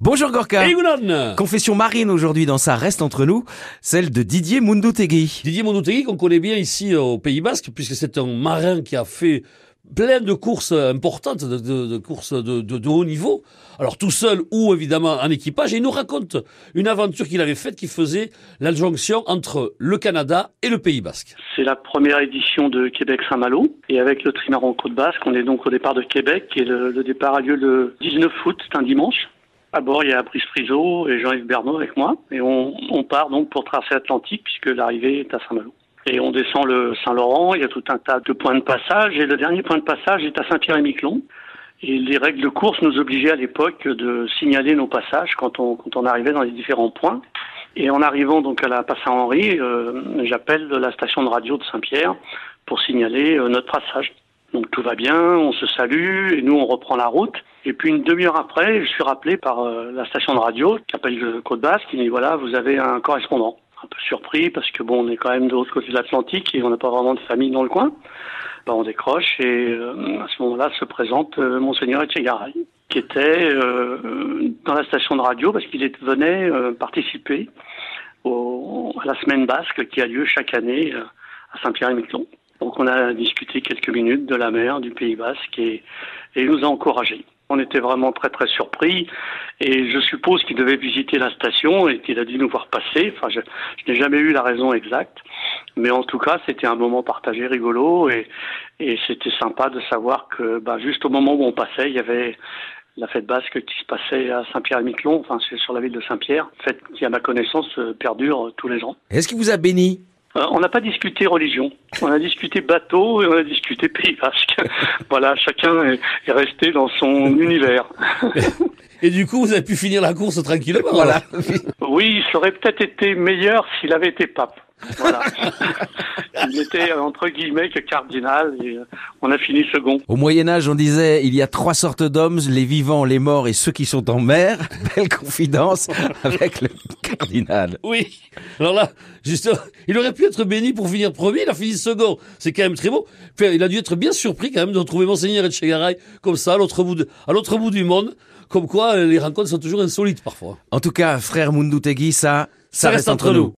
Bonjour Gorka. Et Confession marine aujourd'hui dans Ça reste entre nous, celle de Didier Mundutegui. Didier Mondoutegui, qu'on connaît bien ici euh, au Pays Basque, puisque c'est un marin qui a fait plein de courses importantes, de, de- de courses de, de- de haut niveau. Alors tout seul ou évidemment en équipage. Et il nous raconte une aventure qu'il avait faite qui faisait l'adjonction entre le Canada et le Pays Basque. C'est la première édition de Québec-Saint-Malo. Et avec le trimaran Côte Basque, on est donc au départ de Québec. Et le, le départ a lieu le 19 août, c'est un dimanche. À bord, il y a Brice Friseau et Jean-Yves Bernot avec moi. Et on, part donc pour traverser l'Atlantique, puisque l'arrivée est à Saint-Malo. Et on descend le Saint-Laurent, il y a tout un tas de points de passage. Et le dernier point de passage est à Saint-Pierre-et-Miquelon. Et les règles de course nous obligeaient à l'époque de signaler nos passages quand on, quand on arrivait dans les différents points. Et en arrivant donc à la passe Saint-Henri, euh, j'appelle la station de radio de Saint-Pierre pour signaler euh, notre passage. Tout va bien, on se salue et nous on reprend la route. Et puis une demi-heure après, je suis rappelé par euh, la station de radio qui appelle le Côte Basque, qui dit voilà, vous avez un correspondant. Un peu surpris parce que bon, on est quand même de l'autre côté de l'Atlantique et on n'a pas vraiment de famille dans le coin. Ben, on décroche et euh, à ce moment-là se présente euh, Monseigneur Echegaray, qui était euh, dans la station de radio parce qu'il venait euh, participer au- à la semaine basque qui a lieu chaque année euh, à Saint-Pierre-et-Miquelon. Donc on a discuté quelques minutes de la mer, du Pays Basque et, et il nous a encouragés. On était vraiment très très surpris et je suppose qu'il devait visiter la station et qu'il a dû nous voir passer. Enfin, je, n'ai jamais eu la raison exacte, mais en tout cas c'était un moment partagé rigolo et, et c'était sympa de savoir que bah, juste au moment où on passait, il y avait la fête basque qui se passait à Saint-Pierre-et-Miquelon, enfin sur la ville de Saint-Pierre, fête qui à ma connaissance perdure tous les ans. Est-ce qu'il vous a béni? On n'a pas discuté religion, on a discuté bateau et on a discuté Pays Basque. voilà, chacun est, est resté dans son univers. Et du coup, vous avez pu finir la course tranquillement. Voilà. Oui, ça aurait peut-être été meilleur s'il avait été pape. Voilà. Il était euh, entre guillemets que cardinal et euh, on a fini second. Au Moyen Âge, on disait il y a trois sortes d'hommes, les vivants, les morts et ceux qui sont en mer. Belle confidence avec le cardinal. Oui. Alors là, justement, il aurait pu être béni pour finir premier, il a fini second. C'est quand même très beau. Puis, il a dû être bien surpris quand même de retrouver Monseigneur Etchegaray comme ça à l'autre bout, de- à l'autre bout du monde. Comme quoi, les rencontres sont toujours insolites parfois. En tout cas, frère Mundutegui, ça, ça, reste entre nous.